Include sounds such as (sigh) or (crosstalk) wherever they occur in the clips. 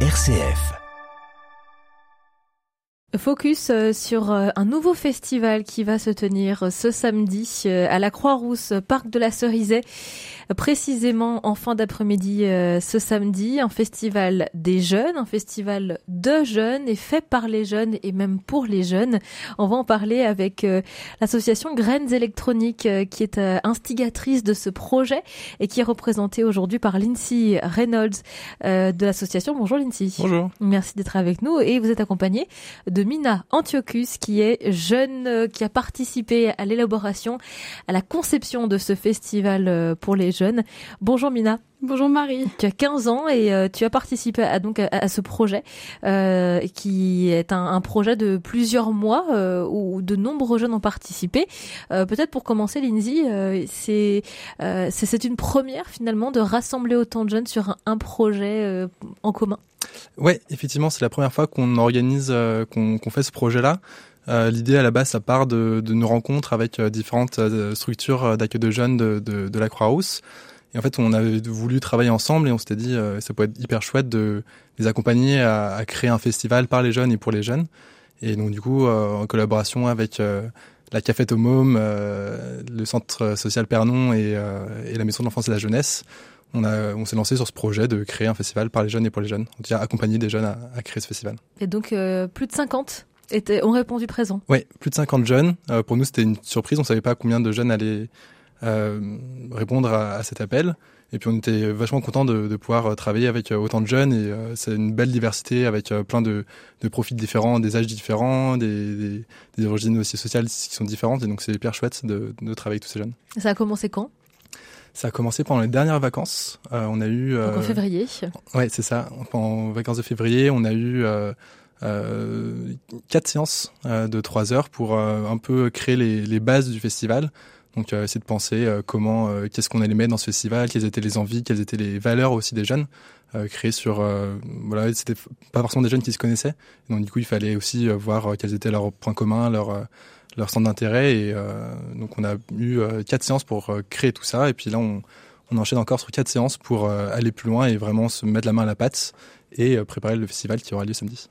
RCF. Focus euh, sur euh, un nouveau festival qui va se tenir euh, ce samedi à la Croix-Rousse, parc de la Cerisay, précisément en fin d'après-midi ce samedi, un festival des jeunes, un festival de jeunes et fait par les jeunes et même pour les jeunes. On va en parler avec l'association Graines électroniques qui est instigatrice de ce projet et qui est représentée aujourd'hui par Lindsay Reynolds de l'association. Bonjour Lindsay. Bonjour. Merci d'être avec nous et vous êtes accompagné de Mina Antiochus, qui est jeune, euh, qui a participé à l'élaboration, à la conception de ce festival euh, pour les jeunes. Bonjour Mina. Bonjour Marie. Tu as 15 ans et euh, tu as participé à, donc à, ce projet qui est un, projet de plusieurs mois où de nombreux jeunes ont participé. Peut-être pour commencer, Lindsay, c'est c'est une première finalement de rassembler autant de jeunes sur un, un projet en commun? Ouais, effectivement, c'est la première fois qu'on organise, euh, qu'on fait ce projet-là. Euh, L'idée à la base, ça part de, de nos rencontres avec euh, différentes euh, structures d'accueil de jeunes de, de, de la Croix-Rousse. Et en fait, on avait voulu travailler ensemble et on s'était dit, ça pourrait être hyper chouette de les accompagner à, à, créer un festival par les jeunes et pour les jeunes. Et donc, du coup, en collaboration avec la Cafette au Môme, le Centre social Pernon et, et la Maison de l'enfance et de la jeunesse, on, a, on s'est lancé sur ce projet de créer un festival par les jeunes et pour les jeunes. On a accompagné des jeunes à, créer ce festival. Et donc, euh, plus de 50 étaient, ont répondu présent Oui, plus de 50 jeunes. Euh, pour nous, c'était une surprise. On savait pas combien de jeunes allaient euh, répondre à, cet appel. Et puis on était vachement content de, de, pouvoir travailler avec autant de jeunes et c'est une belle diversité avec plein de, de, profils différents, des âges différents, des, des, des, origines aussi sociales qui sont différentes et donc c'est hyper chouette de, de travailler avec tous ces jeunes. Ça a commencé quand? Ça a commencé pendant les dernières vacances. Euh, on a eu. Donc en euh, février. Ouais, c'est ça. Pendant vacances de février, on a eu euh, euh quatre séances de trois heures pour un peu créer les, les, bases du festival. Donc essayer de penser comment, qu'est-ce qu'on allait mettre dans ce festival, quelles étaient les envies, quelles étaient les valeurs aussi des jeunes. créer sur voilà c'était pas forcément des jeunes qui se connaissaient donc du coup il fallait aussi voir quels étaient leurs points communs leurs leur centre d'intérêt. Et euh, donc on a eu euh, quatre séances pour euh, créer tout ça. Et puis là, on, on enchaîne encore sur quatre séances pour aller plus loin et vraiment se mettre la main à la pâte et préparer le festival qui aura lieu samedi.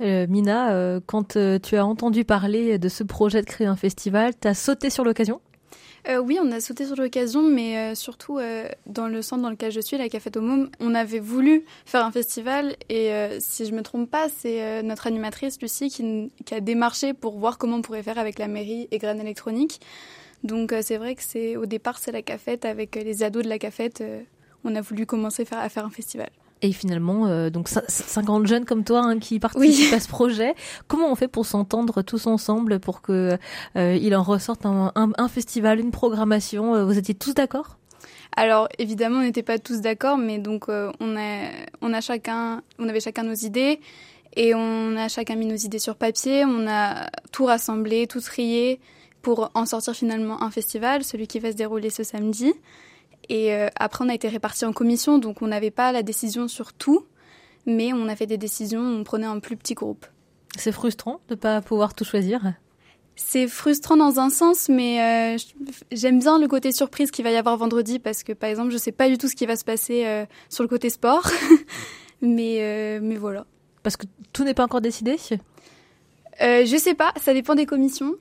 Mina, quand tu as entendu parler de ce projet de créer un festival, tu as sauté sur l'occasion? Euh, oui, on a sauté sur l'occasion, mais euh, surtout euh, dans le centre dans lequel je suis, la au Môme, on avait voulu faire un festival et si je me trompe pas, c'est notre animatrice Lucie qui, a démarché pour voir comment on pourrait faire avec la mairie et Graines électroniques. Donc c'est vrai que c'est au départ c'est la cafette avec les ados de la cafette, on a voulu commencer à faire un festival. Et finalement, euh, donc 50 jeunes comme toi hein, qui participent à ce projet. Comment on fait pour s'entendre tous ensemble pour que euh, il en ressorte un, un, festival, une programmation euh, Vous étiez tous d'accord? Alors évidemment, on n'était pas tous d'accord, mais donc euh, on a on a chacun on avait chacun nos idées et on a chacun mis nos idées sur papier. On a tout rassemblé, tout trié pour en sortir finalement un festival, celui qui va se dérouler ce samedi. Et euh, après, on a été répartis en commission, donc on n'avait pas la décision sur tout, mais on a fait des décisions, on prenait un plus petit groupe. C'est frustrant de ne pas pouvoir tout choisir? C'est frustrant dans un sens, mais euh, j'aime bien le côté surprise qu'il va y avoir vendredi parce que, par exemple, je ne sais pas du tout ce qui va se passer euh, sur le côté sport. (laughs) mais, mais voilà. Parce que tout n'est pas encore décidé? Je sais pas, ça dépend des commissions.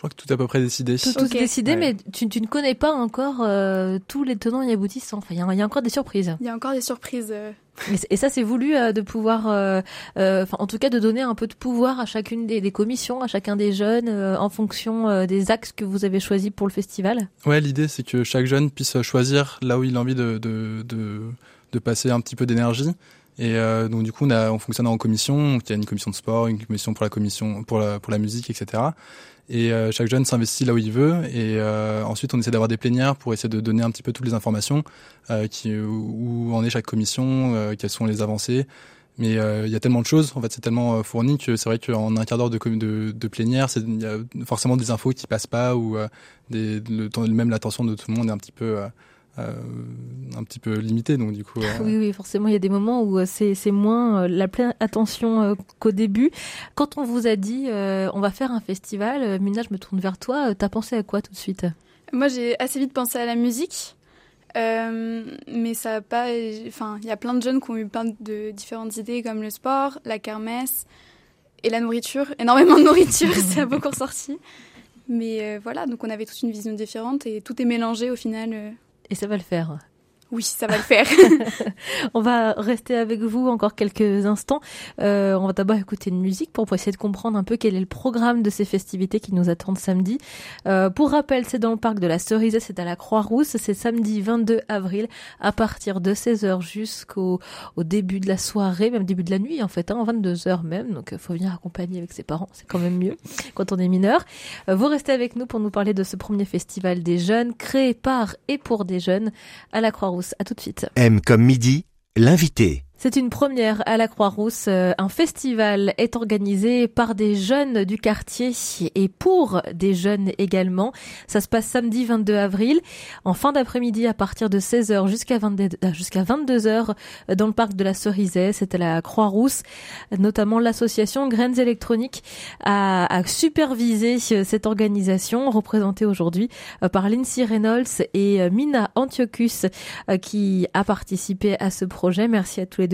Je crois que tout est à peu près décidé. Tout, est décidé, mais tu, ne connais pas encore euh, tous les tenants et aboutissants. Enfin, il y, a encore des surprises. Il y a encore des surprises. Euh. Et, ça, c'est voulu euh, de pouvoir, enfin, en tout cas, de donner un peu de pouvoir à chacune des, commissions, à chacun des jeunes, en fonction des axes que vous avez choisis pour le festival. Ouais, l'idée, c'est que chaque jeune puisse choisir là où il a envie de, de, de, de passer un petit peu d'énergie. Et donc du coup, on, a, on fonctionne en commission. il y a une commission de sport, une commission pour la commission pour la, pour la musique, etc. Et euh, chaque jeune s'investit là où il veut. Et euh, ensuite, on essaie d'avoir des plénières pour essayer de donner un petit peu toutes les informations, euh, qui, où en est chaque commission, quelles sont les avancées. Mais il y a tellement de choses, en fait, c'est tellement fourni que c'est vrai qu'en un quart d'heure de, de, de plénière, il y a forcément des infos qui passent pas ou des, le, même l'attention de tout le monde est un petit peu euh, un petit peu limité. Donc du coup, (laughs) euh, oui, oui, forcément, il y a des moments où euh, c'est c'est moins la pleine attention qu'au début. Quand on vous a dit on va faire un festival, Mina, je me tourne vers toi. T'as pensé à quoi tout de suite? Moi, j'ai assez vite pensé à la musique. mais ça a pas. Enfin, il y a plein de jeunes qui ont eu plein de différentes idées, comme le sport, la kermesse et la nourriture. (laughs) Énormément de nourriture, (laughs) ça a beaucoup ressorti. Mais voilà, donc on avait toute une vision différente et tout est mélangé au final. Et ça va le faire. Oui, ça va le faire. (laughs) on va rester avec vous encore quelques instants. Euh, on va d'abord écouter une musique pour essayer de comprendre un peu quel est le programme de ces festivités qui nous attendent samedi. Euh, pour rappel, c'est dans le parc de la Cerisée, c'est à la Croix-Rousse. C'est samedi 22 avril à partir de 16h jusqu'au au début de la soirée, même début de la nuit en fait, hein, 22h même. Donc il faut venir accompagner avec ses parents, c'est quand même mieux (laughs) quand on est mineur. Euh, vous restez avec nous pour nous parler de ce premier festival des jeunes créé par et pour des jeunes à la Croix-Rousse à tout de suite. M comme midi, l'invité. C'est une première à la Croix-Rousse. Euh, un festival est organisé par des jeunes du quartier et pour des jeunes également. Ça se passe samedi 22 avril, en fin d'après-midi à partir de 16h jusqu'à 22, euh, 22h dans le parc de la Cerisay. C'est à la Croix-Rousse. Notamment l'association Graines électroniques a, supervisé euh, cette organisation représentée aujourd'hui par Lindsay Reynolds et Mina Antiochus qui a participé à ce projet. Merci à tous les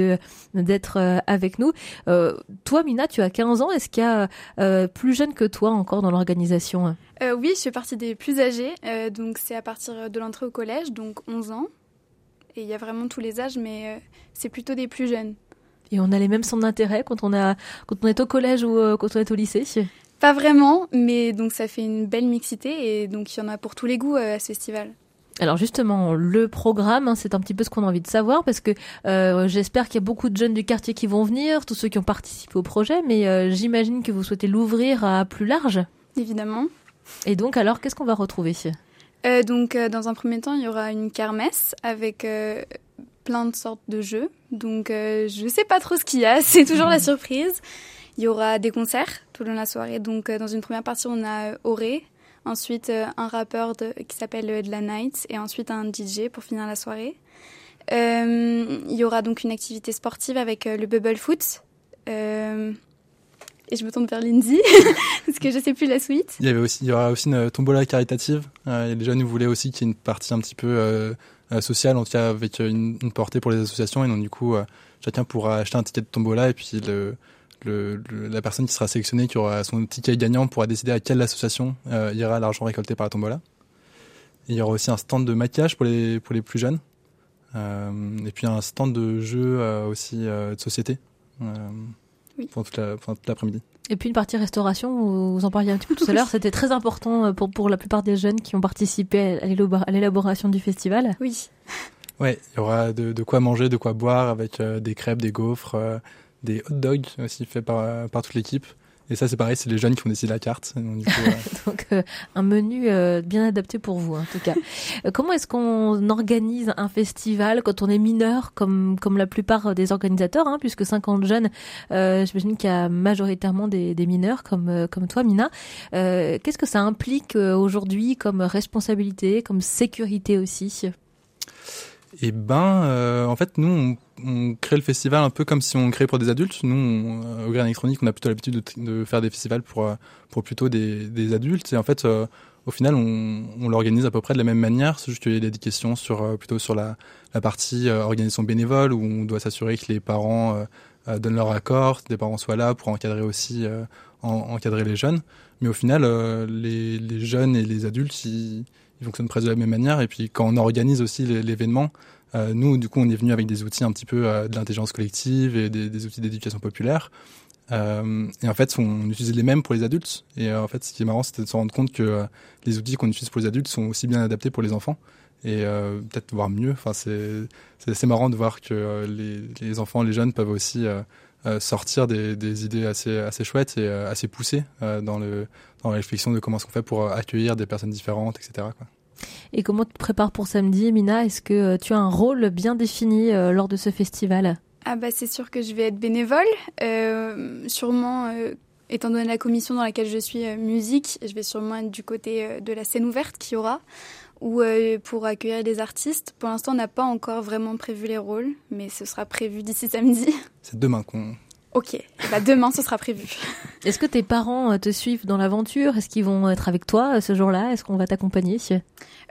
d'être euh, avec nous. Euh, toi, Mina, tu as 15 ans. Est-ce qu'il y a euh, plus jeune que toi encore dans l'organisation Oui, je fais partie des plus âgés. donc, c'est à partir de l'entrée au collège, donc 11 ans. Et il y a vraiment tous les âges, mais c'est plutôt des plus jeunes. Et on a les mêmes centres d'intérêt quand on a quand on est au collège ou quand on est au lycée? Pas vraiment, mais donc ça fait une belle mixité et donc il y en a pour tous les goûts à ce festival. Alors justement, le programme, hein, c'est un petit peu ce qu'on a envie de savoir parce que euh, j'espère qu'il y a beaucoup de jeunes du quartier qui vont venir, tous ceux qui ont participé au projet, mais euh, j'imagine que vous souhaitez l'ouvrir à plus large. Évidemment. Et donc alors, qu'est-ce qu'on va retrouver? Euh, Donc dans un premier temps, il y aura une kermesse avec plein de sortes de jeux. Donc je ne sais pas trop ce qu'il y a, (laughs) c'est toujours la surprise. Il y aura des concerts tout le long de la soirée. Donc dans une première partie, on a Auré, ensuite euh, un rappeur qui s'appelle euh, De La Night et ensuite un DJ pour finir la soirée. Euh, il y aura donc une activité sportive avec le bubble foot. et je me tourne vers Lindsay (laughs) parce que je sais plus la suite. Il y avait aussi, il y aura aussi une tombola caritative. Euh, les jeunes voulaient aussi qu'il y ait une partie un petit peu sociale, en tout cas avec une, une, portée pour les associations. Et donc du coup, chacun pourra acheter un ticket de tombola et puis le, le, la personne qui sera sélectionnée, qui aura son ticket gagnant, pourra décider à quelle association euh, ira l'argent récolté par la tombola. il y aura aussi un stand de maquillage pour les, pour les plus jeunes. Euh, et puis un stand de jeux euh, aussi de société oui. pour toute l'après-midi. et puis une partie restauration, vous en parliez un petit peu tout à (laughs) l'heure, c'était très important pour, pour la plupart des jeunes qui ont participé à l'élaboration du festival. Oui. Ouais, il y aura de, de, quoi manger, de quoi boire avec des crêpes, des gaufres, des hot dogs aussi faits par, par toute l'équipe. Et ça, c'est pareil, c'est les jeunes qui ont décidé la carte. Donc, euh, un menu euh, bien adapté pour vous, en tout cas. Euh, comment est-ce qu'on organise un festival quand on est mineur, comme comme la plupart des organisateurs, hein, puisque 50 jeunes, j'imagine qu'il y a majoritairement des, des mineurs, comme comme toi, Mina. Qu'est-ce que ça implique aujourd'hui comme responsabilité, comme sécurité aussi? Eh ben, en fait, nous, on on crée le festival un peu comme si on créait pour des adultes. Nous, on, euh, au Grain électronique, on a plutôt l'habitude de, faire des festivals pour, euh, pour plutôt des, des adultes. Et en fait, euh, au final, on, on l'organise à peu près de la même manière. C'est juste qu'il y a des questions sur, plutôt sur la, la partie organisation bénévole où on doit s'assurer que les parents donnent leur accord, les parents soient là pour encadrer aussi, encadrer les jeunes. Mais au final, les, les, jeunes et les adultes, ils, fonctionnent presque de la même manière. Et puis quand on organise aussi l'événement, euh, nous, du coup, on est venu avec des outils un petit peu euh, de l'intelligence collective et des, des outils d'éducation populaire. Euh, et en fait, on utilise les mêmes pour les adultes. Et en fait, ce qui est marrant, c'était de se rendre compte que les outils qu'on utilise pour les adultes sont aussi bien adaptés pour les enfants. Et peut-être voir mieux. Enfin, c'est assez marrant de voir que les, les, enfants, les jeunes peuvent aussi sortir des, des, idées assez, assez chouettes et assez poussées dans, le, dans la réflexion de comment est-ce qu'on fait pour accueillir des personnes différentes, etc. Quoi. Et comment tu te prépares pour samedi, Mina? Est-ce que euh, tu as un rôle bien défini euh, lors de ce festival? Ah bah c'est sûr que je vais être bénévole. Euh, sûrement, étant donné la commission dans laquelle je suis musique, je vais sûrement être du côté de la scène ouverte qu'il y aura ou pour accueillir des artistes. Pour l'instant, on n'a pas encore vraiment prévu les rôles, mais ce sera prévu d'ici samedi. (laughs) C'est demain qu'on Ok, bah demain ce sera prévu. (laughs) Est-ce que tes parents euh, te suivent dans l'aventure? Est-ce qu'ils vont être avec toi euh, ce jour-là? Est-ce qu'on va t'accompagner?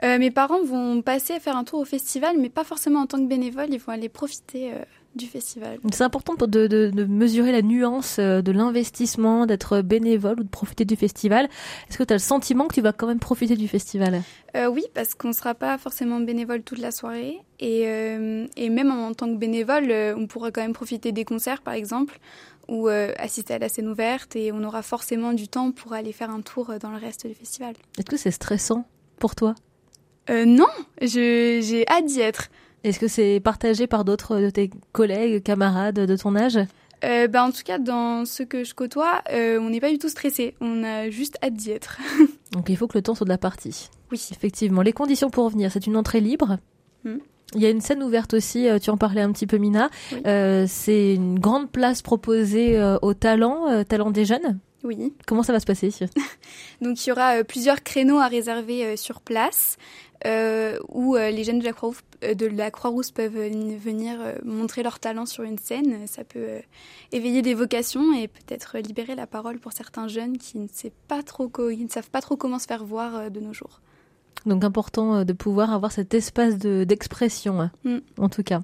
Euh, Mes parents vont passer à faire un tour au festival, mais pas forcément en tant que bénévole, ils vont aller profiter euh, du festival. C'est important de, de, de, mesurer la nuance euh, de l'investissement, d'être bénévole ou de profiter du festival. Est-ce que tu as le sentiment que tu vas quand même profiter du festival? Euh, Oui, parce qu'on ne sera pas forcément bénévole toute la soirée. Et, euh, et même en, tant que bénévole, on pourra quand même profiter des concerts, par exemple, ou euh, assister à la scène ouverte. Et on aura forcément du temps pour aller faire un tour dans le reste du festival. Est-ce que c'est stressant pour toi? Non, j'ai hâte d'y être. Est-ce que c'est partagé par d'autres de tes collègues, camarades de ton âge? Euh, bah, En tout cas, dans ce que je côtoie, euh, on n'est pas du tout stressé. On a juste hâte d'y être. (laughs) Donc il faut que le temps soit de la partie. Oui. Effectivement. Les conditions pour venir, c'est une entrée libre. Hmm. Il y a une scène ouverte aussi, tu en parlais un petit peu Mina. Oui. Euh, c'est une grande place proposée euh, aux talents, euh, talents des jeunes. Oui. Comment ça va se passer (laughs) Donc il y aura plusieurs créneaux à réserver sur place. Euh, où euh, les jeunes de la Croix-Rousse, euh, de la Croix-Rousse peuvent venir montrer leur talent sur une scène. Ça peut éveiller des vocations et peut-être libérer la parole pour certains jeunes qui ne, savent pas trop, qui ne savent pas trop comment se faire voir de nos jours. Donc important de pouvoir avoir cet espace d'expression, de, mm. en tout cas.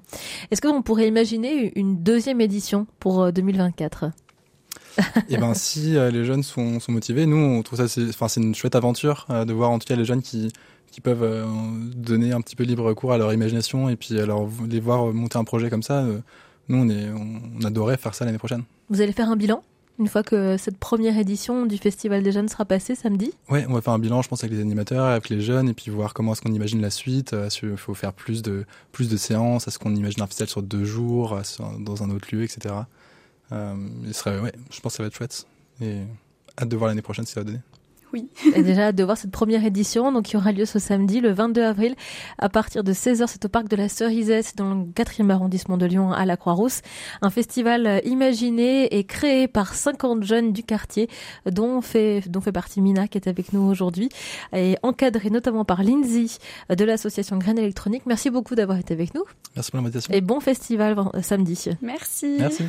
Est-ce qu'on pourrait imaginer une deuxième édition pour 2024 (laughs) et ben si euh, les jeunes sont, sont, motivés, nous on trouve ça c'est enfin c'est une chouette aventure euh, de voir en tout cas les jeunes qui qui peuvent euh, donner un petit peu libre cours à leur imagination et puis alors les voir monter un projet comme ça. nous on est on, on adorait faire ça l'année prochaine. Vous allez faire un bilan une fois que cette première édition du Festival des jeunes sera passée samedi? Ouais, on va faire un bilan, je pense, avec les animateurs, avec les jeunes, et puis voir comment est-ce qu'on imagine la suite. Il faut faire plus de, plus de séances, est-ce qu'on imagine un festival sur deux jours, dans un autre lieu, etc. Euh, il serait, ouais, je pense que ça va être chouette. Et hâte de voir l'année prochaine si ça va donner. Oui. Et déjà hâte de voir cette première édition, donc qui aura lieu ce samedi, le 22 avril, à partir de 16h. C'est au parc de la Cerisette, dans le 4e arrondissement de Lyon, à la Croix-Rousse. Un festival imaginé et créé par 50 jeunes du quartier, dont fait, dont fait partie Mina, qui est avec nous aujourd'hui, et encadré notamment par Lindsay de l'association Graines électronique. Merci beaucoup d'avoir été avec nous. Merci pour l'invitation. Et bon festival samedi. Merci. Merci.